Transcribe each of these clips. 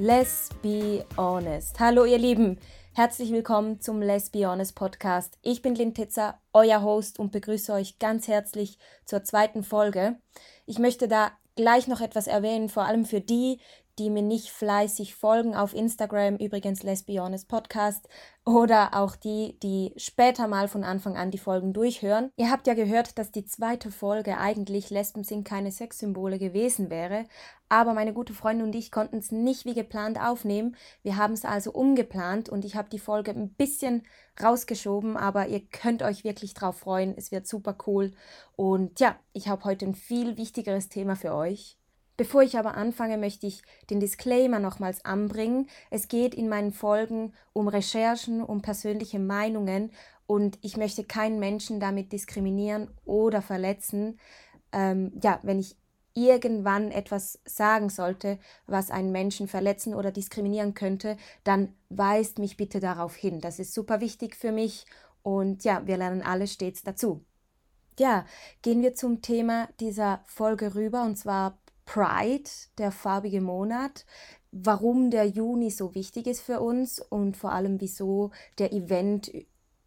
Let's be honest. Hallo ihr Lieben, herzlich willkommen zum Let's be honest Podcast. Ich bin Lynn Titzer, euer Host und begrüße euch ganz herzlich zur zweiten Folge. Ich möchte da gleich noch etwas erwähnen, vor allem für die, die mir nicht fleißig folgen auf Instagram, übrigens Honest Podcast, oder auch die, die später mal von Anfang an die Folgen durchhören. Ihr habt ja gehört, dass die zweite Folge eigentlich Lesben sind keine Sexsymbole gewesen wäre, aber meine gute Freundin und ich konnten es nicht wie geplant aufnehmen. Wir haben es also umgeplant und ich habe die Folge ein bisschen rausgeschoben, aber ihr könnt euch wirklich drauf freuen. Es wird super cool. Und ja, ich habe heute ein viel wichtigeres Thema für euch. Bevor ich aber anfange, möchte ich den Disclaimer nochmals anbringen. Es geht in meinen Folgen um Recherchen, um persönliche Meinungen und ich möchte keinen Menschen damit diskriminieren oder verletzen. Ähm, ja, wenn ich irgendwann etwas sagen sollte, was einen Menschen verletzen oder diskriminieren könnte, dann weist mich bitte darauf hin. Das ist super wichtig für mich und ja, wir lernen alle stets dazu. Ja, gehen wir zum Thema dieser Folge rüber und zwar Pride, der farbige Monat, warum der Juni so wichtig ist für uns und vor allem wieso der Event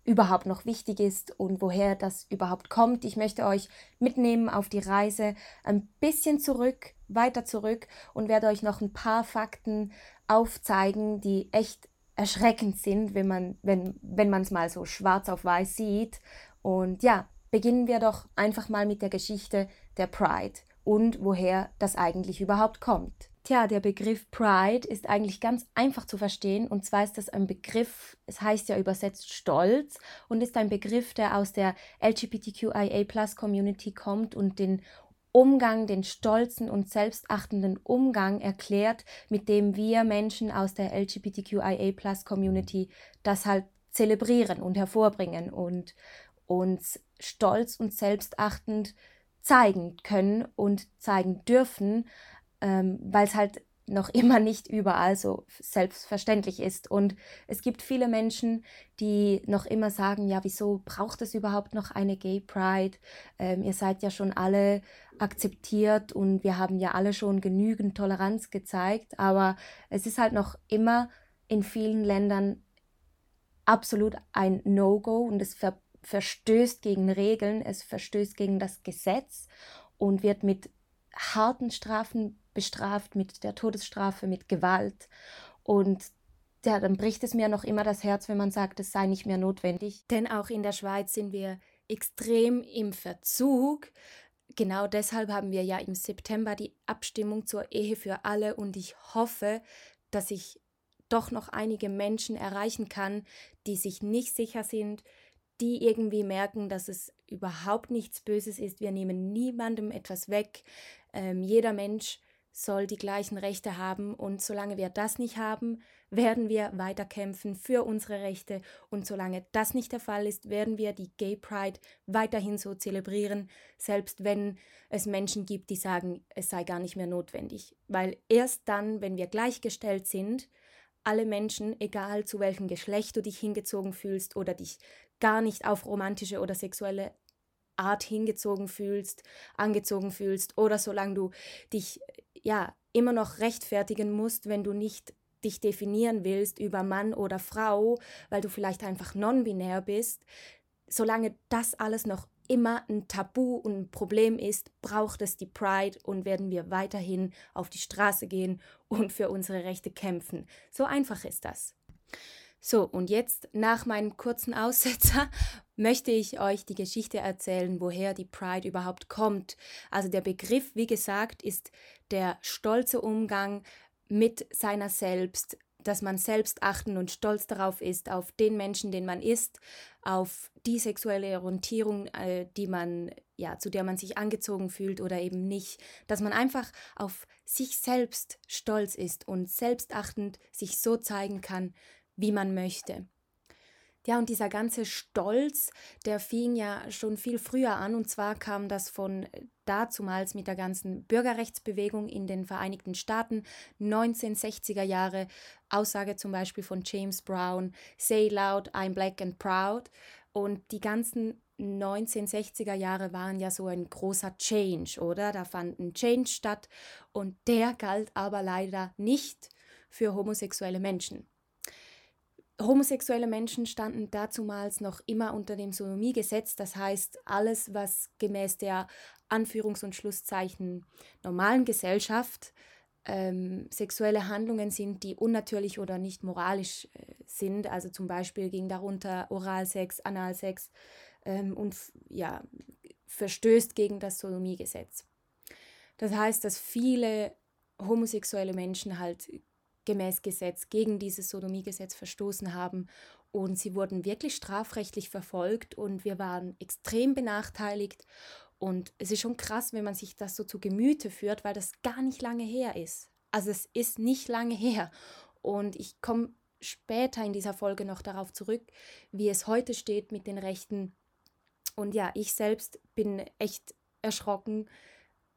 überhaupt noch wichtig ist und woher das überhaupt kommt. Ich möchte euch mitnehmen auf die Reise ein bisschen zurück, weiter zurück und werde euch noch ein paar Fakten aufzeigen, die echt erschreckend sind, wenn man wenn wenn man es mal so schwarz auf weiß sieht. Und ja, beginnen wir doch einfach mal mit der Geschichte der Pride und woher das eigentlich überhaupt kommt. Tja, der Begriff Pride ist eigentlich ganz einfach zu verstehen und zwar ist das ein Begriff, es heißt ja übersetzt Stolz und ist ein Begriff, der aus der LGBTQIA Community kommt und den Umgang, den stolzen und selbstachtenden Umgang erklärt, mit dem wir Menschen aus der LGBTQIA Community das halt zelebrieren und hervorbringen und uns stolz und selbstachtend zeigen können und zeigen dürfen, ähm, weil es halt noch immer nicht überall so selbstverständlich ist. Und es gibt viele Menschen, die noch immer sagen, ja, wieso braucht es überhaupt noch eine Gay Pride? Ähm, ihr seid ja schon alle akzeptiert und wir haben ja alle schon genügend Toleranz gezeigt, aber es ist halt noch immer in vielen Ländern absolut ein No-Go und es ver verstößt gegen Regeln, es verstößt gegen das Gesetz und wird mit harten Strafen bestraft, mit der Todesstrafe, mit Gewalt. Und ja, dann bricht es mir noch immer das Herz, wenn man sagt, es sei nicht mehr notwendig. Denn auch in der Schweiz sind wir extrem im Verzug. Genau deshalb haben wir ja im September die Abstimmung zur Ehe für alle und ich hoffe, dass ich doch noch einige Menschen erreichen kann, die sich nicht sicher sind, die irgendwie merken, dass es überhaupt nichts Böses ist. Wir nehmen niemandem etwas weg. Ähm, jeder Mensch soll die gleichen Rechte haben und solange wir das nicht haben, werden wir weiterkämpfen für unsere Rechte und solange das nicht der Fall ist, werden wir die Gay Pride weiterhin so zelebrieren, selbst wenn es Menschen gibt, die sagen, es sei gar nicht mehr notwendig, weil erst dann, wenn wir gleichgestellt sind, alle Menschen, egal zu welchem Geschlecht du dich hingezogen fühlst oder dich gar nicht auf romantische oder sexuelle Art hingezogen fühlst, angezogen fühlst oder solange du dich ja immer noch rechtfertigen musst, wenn du nicht dich definieren willst über Mann oder Frau, weil du vielleicht einfach non-binär bist, solange das alles noch immer ein Tabu und ein Problem ist, braucht es die Pride und werden wir weiterhin auf die Straße gehen und für unsere Rechte kämpfen. So einfach ist das. So, und jetzt nach meinem kurzen Aussetzer möchte ich euch die Geschichte erzählen, woher die Pride überhaupt kommt. Also der Begriff, wie gesagt, ist der stolze Umgang mit seiner selbst, dass man selbst achten und stolz darauf ist, auf den Menschen, den man ist, auf die sexuelle Orientierung, äh, die man, ja, zu der man sich angezogen fühlt oder eben nicht, dass man einfach auf sich selbst stolz ist und selbstachtend sich so zeigen kann, wie man möchte. Ja, und dieser ganze Stolz, der fing ja schon viel früher an. Und zwar kam das von dazumals mit der ganzen Bürgerrechtsbewegung in den Vereinigten Staaten, 1960er Jahre, Aussage zum Beispiel von James Brown, Say loud, I'm black and proud. Und die ganzen 1960er Jahre waren ja so ein großer Change, oder? Da fand ein Change statt und der galt aber leider nicht für homosexuelle Menschen. Homosexuelle Menschen standen dazumals noch immer unter dem Sodomiegesetz, das heißt alles, was gemäß der Anführungs- und Schlusszeichen normalen Gesellschaft ähm, sexuelle Handlungen sind, die unnatürlich oder nicht moralisch äh, sind. Also zum Beispiel ging darunter Oralsex, Analsex ähm, und ja, verstößt gegen das Sodomiegesetz. Das heißt, dass viele homosexuelle Menschen halt gemäß Gesetz gegen dieses Sodomiegesetz verstoßen haben und sie wurden wirklich strafrechtlich verfolgt und wir waren extrem benachteiligt und es ist schon krass, wenn man sich das so zu Gemüte führt, weil das gar nicht lange her ist. Also es ist nicht lange her und ich komme später in dieser Folge noch darauf zurück, wie es heute steht mit den Rechten. Und ja, ich selbst bin echt erschrocken,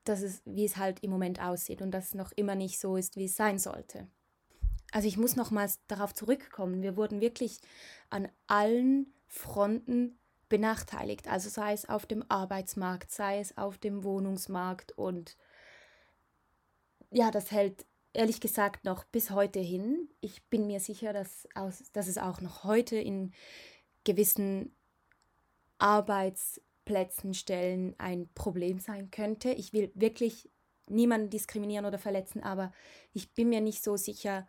dass es, wie es halt im Moment aussieht und dass es noch immer nicht so ist, wie es sein sollte. Also ich muss nochmals darauf zurückkommen. Wir wurden wirklich an allen Fronten benachteiligt. Also sei es auf dem Arbeitsmarkt, sei es auf dem Wohnungsmarkt und ja, das hält ehrlich gesagt noch bis heute hin. Ich bin mir sicher, dass, aus, dass es auch noch heute in gewissen Arbeitsplätzen, Stellen ein Problem sein könnte. Ich will wirklich niemanden diskriminieren oder verletzen, aber ich bin mir nicht so sicher,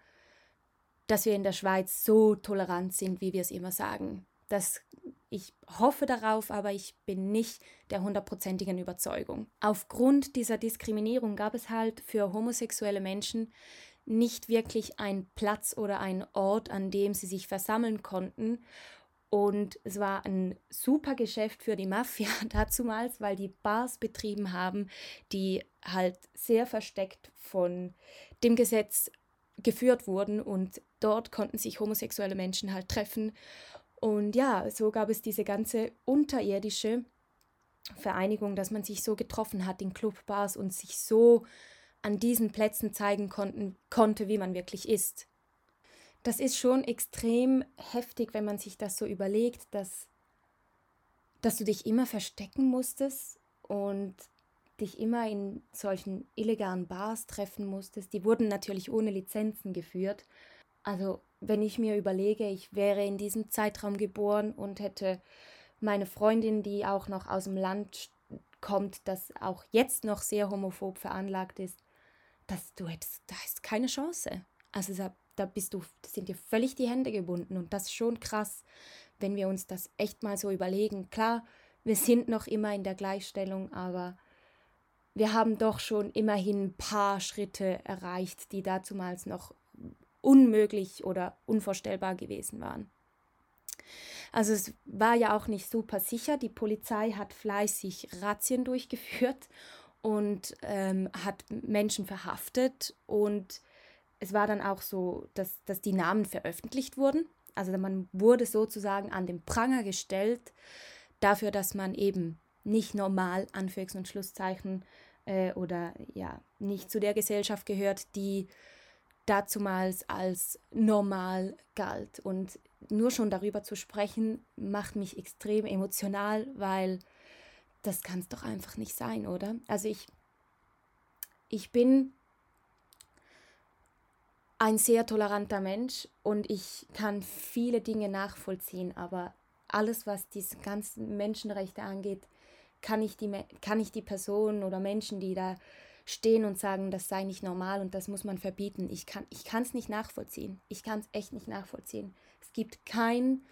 dass wir in der Schweiz so tolerant sind, wie wir es immer sagen. Das, ich hoffe darauf, aber ich bin nicht der hundertprozentigen Überzeugung. Aufgrund dieser Diskriminierung gab es halt für homosexuelle Menschen nicht wirklich einen Platz oder einen Ort, an dem sie sich versammeln konnten. Und es war ein super Geschäft für die Mafia dazumals, weil die Bars betrieben haben, die halt sehr versteckt von dem Gesetz geführt wurden und dort konnten sich homosexuelle Menschen halt treffen. Und ja, so gab es diese ganze unterirdische Vereinigung, dass man sich so getroffen hat in Clubbars und sich so an diesen Plätzen zeigen konnten, konnte, wie man wirklich ist. Das ist schon extrem heftig, wenn man sich das so überlegt, dass, dass du dich immer verstecken musstest und dich immer in solchen illegalen Bars treffen musstest. Die wurden natürlich ohne Lizenzen geführt. Also wenn ich mir überlege, ich wäre in diesem Zeitraum geboren und hätte meine Freundin, die auch noch aus dem Land kommt, das auch jetzt noch sehr homophob veranlagt ist, dass du hättest, da ist keine Chance. Also da, da bist du, sind dir völlig die Hände gebunden und das ist schon krass, wenn wir uns das echt mal so überlegen. Klar, wir sind noch immer in der Gleichstellung, aber wir haben doch schon immerhin ein paar Schritte erreicht, die dazumals noch unmöglich oder unvorstellbar gewesen waren. Also es war ja auch nicht super sicher. Die Polizei hat fleißig Razzien durchgeführt und ähm, hat Menschen verhaftet und es war dann auch so, dass, dass die Namen veröffentlicht wurden. Also man wurde sozusagen an den Pranger gestellt dafür, dass man eben nicht normal, Anführungs- und Schlusszeichen, äh, oder ja, nicht zu der Gesellschaft gehört, die dazumals als normal galt. Und nur schon darüber zu sprechen, macht mich extrem emotional, weil das kann es doch einfach nicht sein, oder? Also ich, ich bin ein sehr toleranter Mensch und ich kann viele Dinge nachvollziehen, aber alles, was diese ganzen Menschenrechte angeht, kann ich die, kann ich die Personen oder Menschen, die da stehen und sagen, das sei nicht normal und das muss man verbieten. Ich kann es nicht nachvollziehen. Ich kann es echt nicht nachvollziehen. Es gibt keinen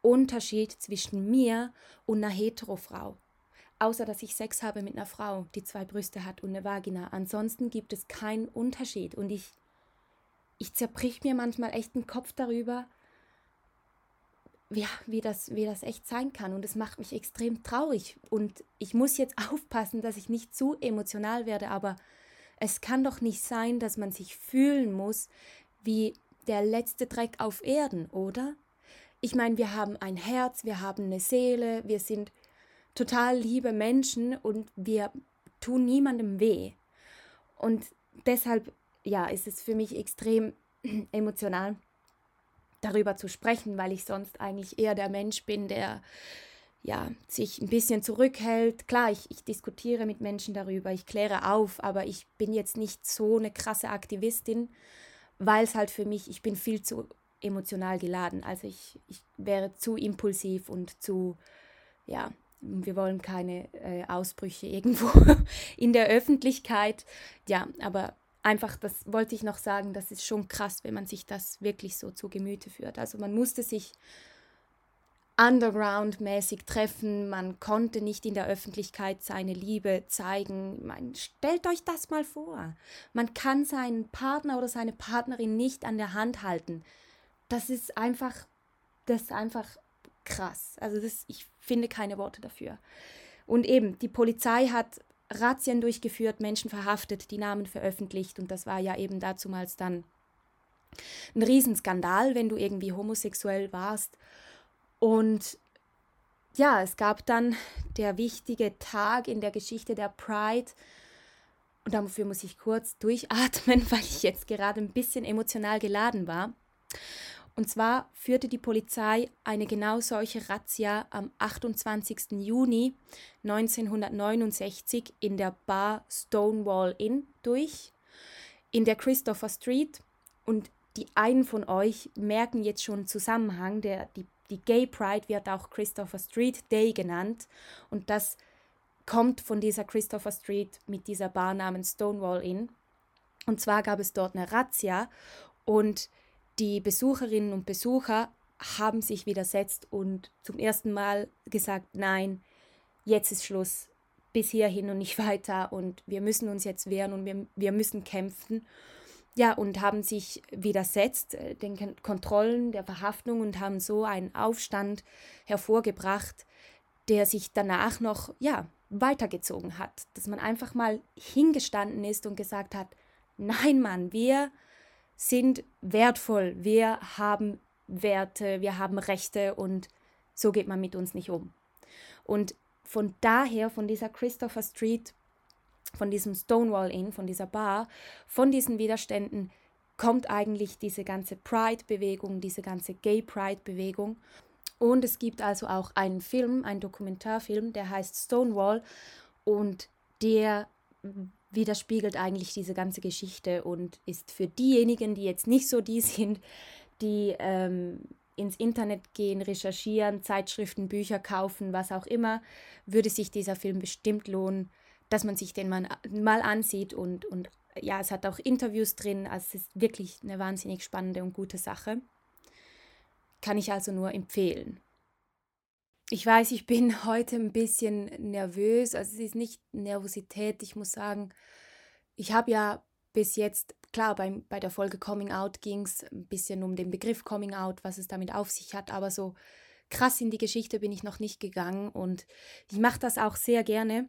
Unterschied zwischen mir und einer Heterofrau. Außer dass ich Sex habe mit einer Frau, die zwei Brüste hat und eine Vagina. Ansonsten gibt es keinen Unterschied. Und ich, ich zerbrich mir manchmal echt den Kopf darüber, ja, wie das, wie das echt sein kann. Und es macht mich extrem traurig. Und ich muss jetzt aufpassen, dass ich nicht zu emotional werde, aber es kann doch nicht sein, dass man sich fühlen muss wie der letzte Dreck auf Erden, oder? Ich meine, wir haben ein Herz, wir haben eine Seele, wir sind total liebe Menschen und wir tun niemandem weh. Und deshalb, ja, ist es für mich extrem emotional darüber zu sprechen, weil ich sonst eigentlich eher der Mensch bin, der ja, sich ein bisschen zurückhält. Klar, ich, ich diskutiere mit Menschen darüber, ich kläre auf, aber ich bin jetzt nicht so eine krasse Aktivistin. weil es halt für mich, ich bin viel zu emotional geladen. Also ich, ich wäre zu impulsiv und zu, ja, wir wollen keine äh, Ausbrüche irgendwo in der Öffentlichkeit. Ja, aber einfach, das wollte ich noch sagen, das ist schon krass, wenn man sich das wirklich so zu Gemüte führt. Also man musste sich underground-mäßig treffen, man konnte nicht in der Öffentlichkeit seine Liebe zeigen. Man, stellt euch das mal vor. Man kann seinen Partner oder seine Partnerin nicht an der Hand halten. Das ist einfach, das ist einfach krass. Also das, ich finde keine Worte dafür. Und eben, die Polizei hat Razzien durchgeführt, Menschen verhaftet, die Namen veröffentlicht und das war ja eben dazumals dann ein Riesenskandal, wenn du irgendwie homosexuell warst und ja, es gab dann der wichtige Tag in der Geschichte der Pride. Und dafür muss ich kurz durchatmen, weil ich jetzt gerade ein bisschen emotional geladen war. Und zwar führte die Polizei eine genau solche Razzia am 28. Juni 1969 in der Bar Stonewall Inn durch, in der Christopher Street. Und die einen von euch merken jetzt schon Zusammenhang. Der, die die Gay Pride wird auch Christopher Street Day genannt und das kommt von dieser Christopher Street mit dieser Bar namens Stonewall Inn. Und zwar gab es dort eine Razzia und die Besucherinnen und Besucher haben sich widersetzt und zum ersten Mal gesagt, nein, jetzt ist Schluss, bis hierhin und nicht weiter und wir müssen uns jetzt wehren und wir, wir müssen kämpfen. Ja, und haben sich widersetzt äh, den Kontrollen der Verhaftung und haben so einen Aufstand hervorgebracht, der sich danach noch, ja, weitergezogen hat. Dass man einfach mal hingestanden ist und gesagt hat, nein, Mann, wir sind wertvoll, wir haben Werte, wir haben Rechte und so geht man mit uns nicht um. Und von daher, von dieser Christopher Street von diesem Stonewall Inn, von dieser Bar, von diesen Widerständen kommt eigentlich diese ganze Pride-Bewegung, diese ganze Gay Pride-Bewegung. Und es gibt also auch einen Film, einen Dokumentarfilm, der heißt Stonewall und der widerspiegelt eigentlich diese ganze Geschichte und ist für diejenigen, die jetzt nicht so die sind, die ähm, ins Internet gehen, recherchieren, Zeitschriften, Bücher kaufen, was auch immer, würde sich dieser Film bestimmt lohnen dass man sich den mal, mal ansieht und, und ja, es hat auch Interviews drin, also es ist wirklich eine wahnsinnig spannende und gute Sache. Kann ich also nur empfehlen. Ich weiß, ich bin heute ein bisschen nervös, also es ist nicht Nervosität, ich muss sagen, ich habe ja bis jetzt, klar, bei, bei der Folge Coming Out ging es ein bisschen um den Begriff Coming Out, was es damit auf sich hat, aber so krass in die Geschichte bin ich noch nicht gegangen. Und ich mache das auch sehr gerne.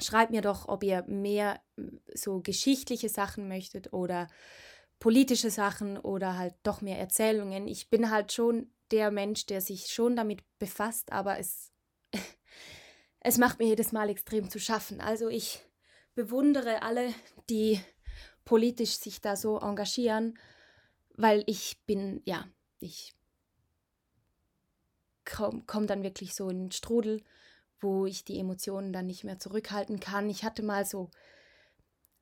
Schreibt mir doch, ob ihr mehr so geschichtliche Sachen möchtet oder politische Sachen oder halt doch mehr Erzählungen. Ich bin halt schon der Mensch, der sich schon damit befasst, aber es, es macht mir jedes Mal extrem zu schaffen. Also ich bewundere alle, die politisch sich da so engagieren, weil ich bin, ja, ich komme komm dann wirklich so in den Strudel wo ich die Emotionen dann nicht mehr zurückhalten kann. Ich hatte mal so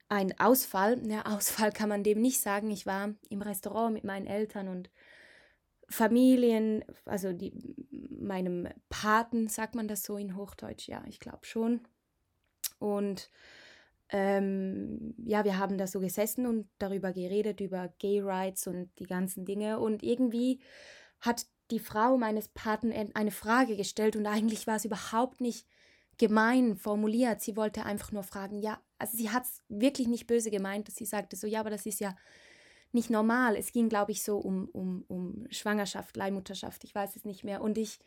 einen Ausfall. Ja, Ausfall kann man dem nicht sagen. Ich war im Restaurant mit meinen Eltern und Familien, also die, meinem Paten, sagt man das so in Hochdeutsch? Ja, ich glaube schon. Und ähm, ja, wir haben da so gesessen und darüber geredet, über Gay Rights und die ganzen Dinge. Und irgendwie hat die Frau meines Paten eine Frage gestellt und eigentlich war es überhaupt nicht gemein formuliert. Sie wollte einfach nur fragen, ja, also sie hat es wirklich nicht böse gemeint, dass sie sagte so, ja, aber das ist ja nicht normal. Es ging, glaube ich, so um, um, um Schwangerschaft, Leihmutterschaft, ich weiß es nicht mehr. Und ich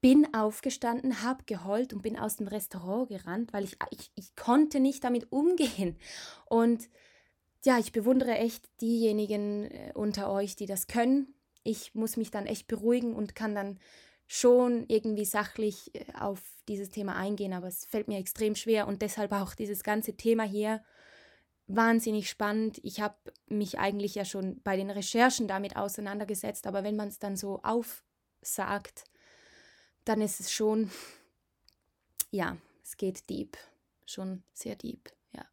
bin aufgestanden, habe geheult und bin aus dem Restaurant gerannt, weil ich, ich, ich konnte nicht damit umgehen. Und ja, ich bewundere echt diejenigen äh, unter euch, die das können, ich muss mich dann echt beruhigen und kann dann schon irgendwie sachlich äh, auf dieses Thema eingehen, aber es fällt mir extrem schwer und deshalb auch dieses ganze Thema hier wahnsinnig spannend. Ich habe mich eigentlich ja schon bei den Recherchen damit auseinandergesetzt, aber wenn man es dann so aufsagt, dann ist es schon, ja, es geht deep, schon sehr deep, ja.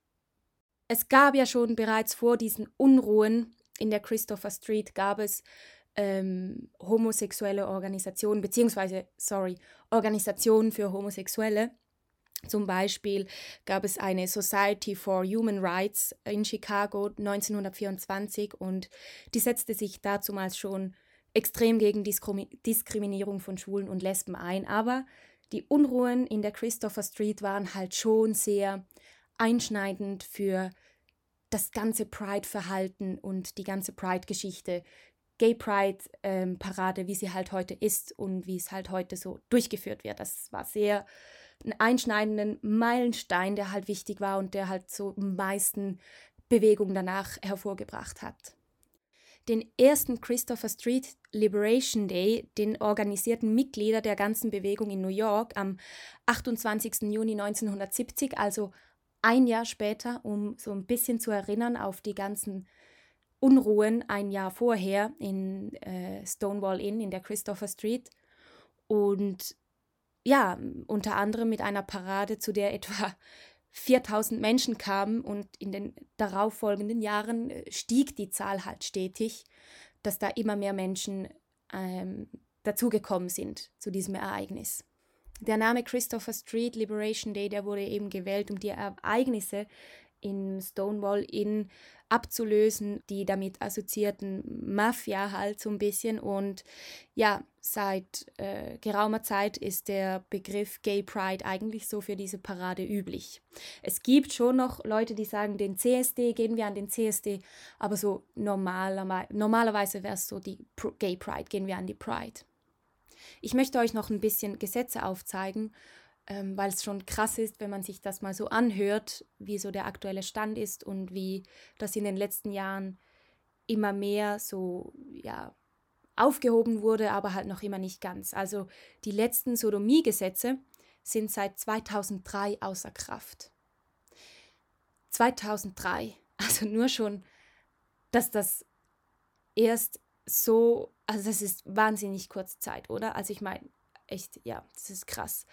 Es gab ja schon bereits vor diesen Unruhen in der Christopher Street gab es ähm, homosexuelle Organisationen, beziehungsweise, sorry, Organisationen für Homosexuelle. Zum Beispiel gab es eine Society for Human Rights in Chicago 1924 und die setzte sich dazumals schon extrem gegen Diskriminierung von Schwulen und Lesben ein. Aber die Unruhen in der Christopher Street waren halt schon sehr einschneidend für das ganze Pride-Verhalten und die ganze Pride-Geschichte. Gay Pride-Parade, ähm, wie sie halt heute ist und wie es halt heute so durchgeführt wird. Das war sehr ein einschneidenden Meilenstein, der halt wichtig war und der halt so meisten Bewegung danach hervorgebracht hat. Den ersten Christopher Street Liberation Day, den organisierten Mitglieder der ganzen Bewegung in New York am 28. Juni 1970, also ein Jahr später, um so ein bisschen zu erinnern auf die ganzen Unruhen ein Jahr vorher in äh, Stonewall Inn in der Christopher Street. Und ja, unter anderem mit einer Parade, zu der etwa 4000 Menschen kamen und in den darauffolgenden Jahren äh, stieg die Zahl halt stetig, dass da immer mehr Menschen ähm, dazugekommen sind zu diesem Ereignis. Der Name Christopher Street Liberation Day, der wurde eben gewählt, um die Ereignisse in Stonewall Inn abzulösen, die damit assoziierten Mafia halt so ein bisschen. Und ja, seit äh, geraumer Zeit ist der Begriff Gay Pride eigentlich so für diese Parade üblich. Es gibt schon noch Leute, die sagen, den CSD, gehen wir an den CSD, aber so normalerweise, normalerweise wäre es so die Gay Pride, gehen wir an die Pride. Ich möchte euch noch ein bisschen Gesetze aufzeigen ähm, weil es schon krass ist, wenn man sich das mal so anhört, wie so der aktuelle Stand ist und wie das in den letzten Jahren immer mehr so, ja, aufgehoben wurde, aber halt noch immer nicht ganz. Also die letzten Sodomie-Gesetze sind seit 2003 außer Kraft. 2003, also nur schon, dass das erst so, also das ist wahnsinnig kurze Zeit, oder? Also ich meine, echt, ja, das ist krass.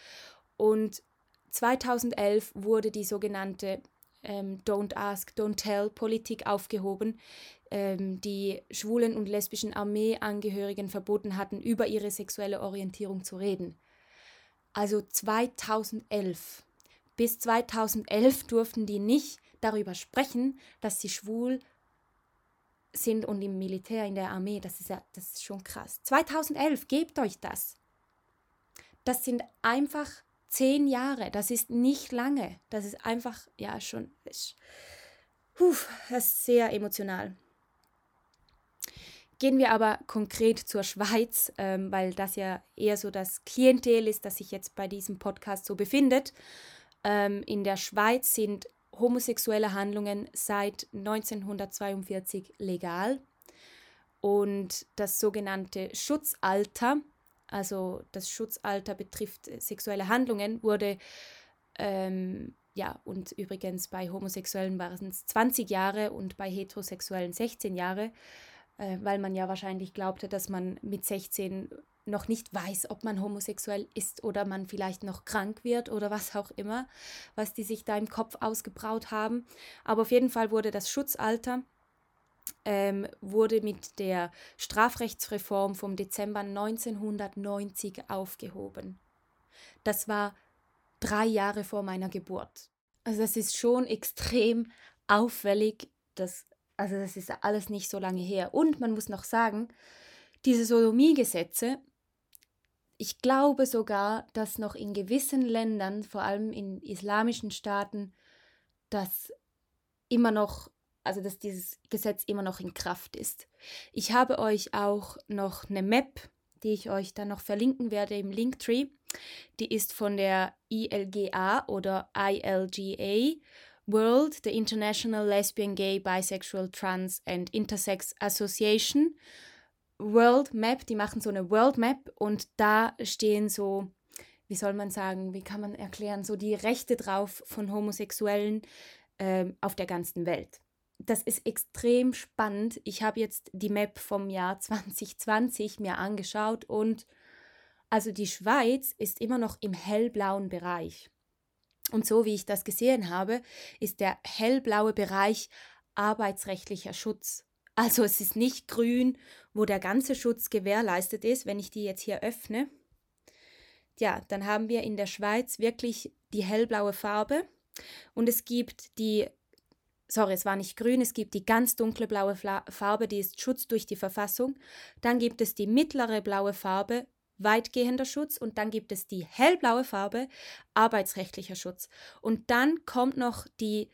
Und 2011 wurde die sogenannte ähm, Don't Ask, Don't Tell Politik aufgehoben, ähm, die schwulen und lesbischen Armeeangehörigen verboten hatten, über ihre sexuelle Orientierung zu reden. Also 2011. Bis 2011 durften die nicht darüber sprechen, dass sie schwul sind und im Militär, in der Armee. Das ist ja, das ist schon krass. 2011, gebt euch das. Das sind einfach Zehn Jahre, das ist nicht lange. Das ist einfach, ja, schon, ist, puh, das ist sehr emotional. Gehen wir aber konkret zur Schweiz, ähm, weil das ja eher so das Klientel ist, das sich jetzt bei diesem Podcast so befindet. Ähm, in der Schweiz sind homosexuelle Handlungen seit 1942 legal und das sogenannte Schutzalter also das Schutzalter betrifft äh, sexuelle Handlungen, wurde ähm, ja, und übrigens bei Homosexuellen waren es 20 Jahre und bei Heterosexuellen 16 Jahre, äh, weil man ja wahrscheinlich glaubte, dass man mit 16 noch nicht weiß, ob man homosexuell ist oder man vielleicht noch krank wird oder was auch immer, was die sich da im Kopf ausgebraut haben. Aber auf jeden Fall wurde das Schutzalter ähm, wurde mit der Strafrechtsreform vom Dezember 1990 aufgehoben. Das war drei Jahre vor meiner Geburt. Also das ist schon extrem auffällig, dass, also das ist alles nicht so lange her. Und man muss noch sagen, diese Sodomie-Gesetze, ich glaube sogar, dass noch in gewissen Ländern, vor allem in islamischen Staaten, das immer noch also dass dieses Gesetz immer noch in Kraft ist. Ich habe euch auch noch eine Map, die ich euch dann noch verlinken werde im Linktree. Die ist von der ILGA oder ILGA, World, the International Lesbian, Gay, Bisexual, Trans and Intersex Association. World Map, die machen so eine World Map und da stehen so, wie soll man sagen, wie kann man erklären, so die Rechte drauf von Homosexuellen ähm, auf der ganzen Welt das ist extrem spannend. Ich habe jetzt die Map vom Jahr 2020 mir angeschaut und also die Schweiz ist immer noch im hellblauen Bereich. Und so wie ich das gesehen habe, ist der hellblaue Bereich arbeitsrechtlicher Schutz. Also es ist nicht grün, wo der ganze Schutz gewährleistet ist. Wenn ich die jetzt hier öffne, ja, dann haben wir in der Schweiz wirklich die hellblaue Farbe und es gibt die, sorry, es war nicht grün, es gibt die ganz dunkle blaue Farbe, die ist Schutz durch die Verfassung. Dann gibt es die mittlere blaue Farbe, weitgehender Schutz und dann gibt es die hellblaue Farbe, arbeitsrechtlicher Schutz. Und dann kommt noch die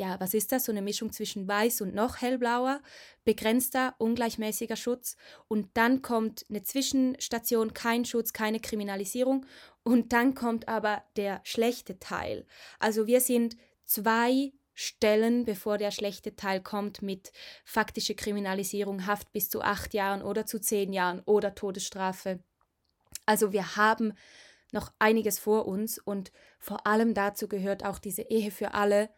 ja, was ist das? So eine Mischung zwischen weiß und noch hellblauer, begrenzter, ungleichmäßiger Schutz. Und dann kommt eine Zwischenstation, kein Schutz, keine Kriminalisierung. Und dann kommt aber der schlechte Teil. Also wir sind zwei Stellen, bevor der schlechte Teil kommt mit faktischer Kriminalisierung, Haft bis zu acht Jahren oder zu zehn Jahren oder Todesstrafe. Also wir haben noch einiges vor uns und vor allem dazu gehört auch diese Ehe für alle,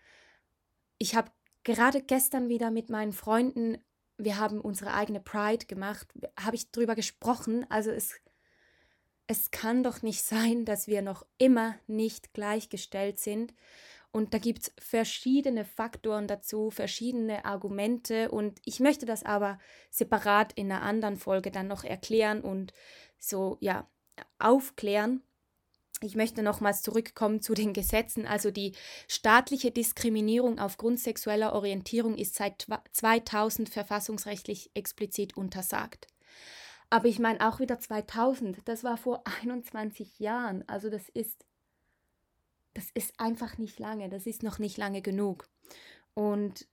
ich habe gerade gestern wieder mit meinen Freunden, wir haben unsere eigene Pride gemacht, habe ich darüber gesprochen. Also es, es kann doch nicht sein, dass wir noch immer nicht gleichgestellt sind. Und da gibt es verschiedene Faktoren dazu, verschiedene Argumente. Und ich möchte das aber separat in einer anderen Folge dann noch erklären und so, ja, aufklären. Ich möchte nochmals zurückkommen zu den Gesetzen. Also die staatliche Diskriminierung aufgrund sexueller Orientierung ist seit 2000 verfassungsrechtlich explizit untersagt. Aber ich meine auch wieder 2000, das war vor 21 Jahren. Also das ist, das ist einfach nicht lange, das ist noch nicht lange genug. Und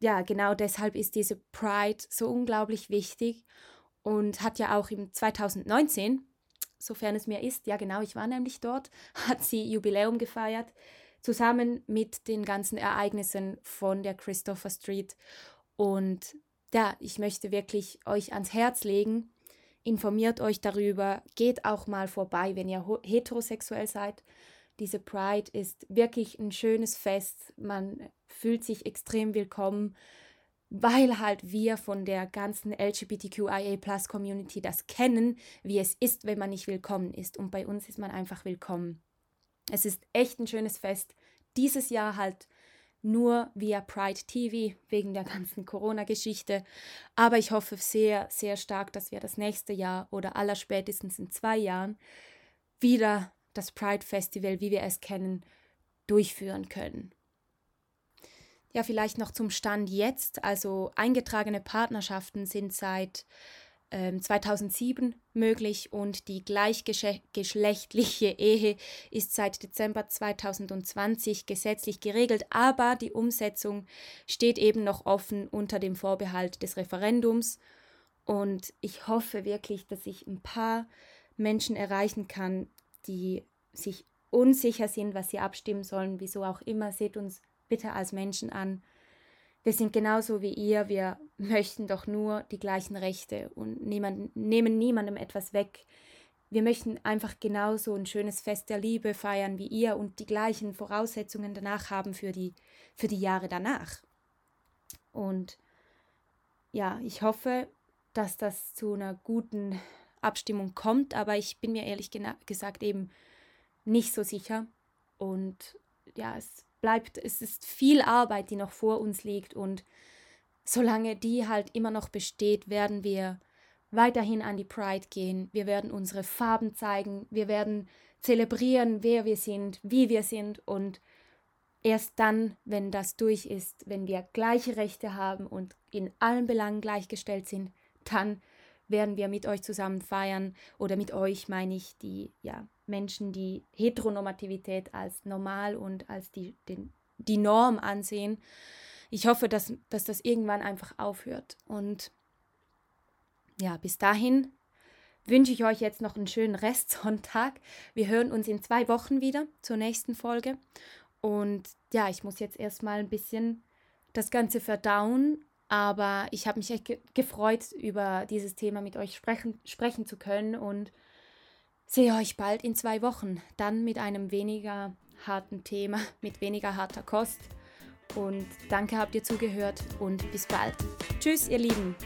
ja, genau deshalb ist diese Pride so unglaublich wichtig und hat ja auch im 2019 sofern es mir ist, ja genau, ich war nämlich dort, hat sie Jubiläum gefeiert, zusammen mit den ganzen Ereignissen von der Christopher Street. Und ja, ich möchte wirklich euch ans Herz legen, informiert euch darüber, geht auch mal vorbei, wenn ihr heterosexuell seid. Diese Pride ist wirklich ein schönes Fest, man fühlt sich extrem willkommen weil halt wir von der ganzen LGBTQIA-Plus-Community das kennen, wie es ist, wenn man nicht willkommen ist. Und bei uns ist man einfach willkommen. Es ist echt ein schönes Fest. Dieses Jahr halt nur via Pride TV wegen der ganzen Corona-Geschichte. Aber ich hoffe sehr, sehr stark, dass wir das nächste Jahr oder allerspätestens in zwei Jahren wieder das Pride Festival, wie wir es kennen, durchführen können. Ja, vielleicht noch zum Stand jetzt. Also eingetragene Partnerschaften sind seit ähm, 2007 möglich und die gleichgeschlechtliche Ehe ist seit Dezember 2020 gesetzlich geregelt, aber die Umsetzung steht eben noch offen unter dem Vorbehalt des Referendums. Und ich hoffe wirklich, dass ich ein paar Menschen erreichen kann, die sich unsicher sind, was sie abstimmen sollen, wieso auch immer. Seht uns bitte als Menschen an. Wir sind genauso wie ihr, wir möchten doch nur die gleichen Rechte und niemand, nehmen niemandem etwas weg. Wir möchten einfach genauso ein schönes Fest der Liebe feiern wie ihr und die gleichen Voraussetzungen danach haben für die, für die Jahre danach. Und ja, ich hoffe, dass das zu einer guten Abstimmung kommt, aber ich bin mir ehrlich gesagt eben nicht so sicher. Und ja, es bleibt, es ist viel Arbeit, die noch vor uns liegt und solange die halt immer noch besteht, werden wir weiterhin an die Pride gehen. Wir werden unsere Farben zeigen, wir werden zelebrieren, wer wir sind, wie wir sind und erst dann, wenn das durch ist, wenn wir gleiche Rechte haben und in allen Belangen gleichgestellt sind, dann werden wir mit euch zusammen feiern oder mit euch meine ich die ja Menschen, die Heteronormativität als normal und als die, den, die Norm ansehen. Ich hoffe, dass, dass das irgendwann einfach aufhört. Und ja, bis dahin wünsche ich euch jetzt noch einen schönen Restsonntag. Wir hören uns in zwei Wochen wieder zur nächsten Folge. Und ja, ich muss jetzt erstmal ein bisschen das Ganze verdauen. Aber ich habe mich echt ge gefreut, über dieses Thema mit euch sprechen, sprechen zu können und sehe euch bald in zwei Wochen, dann mit einem weniger harten Thema, mit weniger harter Kost. Und danke habt ihr zugehört und bis bald. Tschüss, ihr Lieben.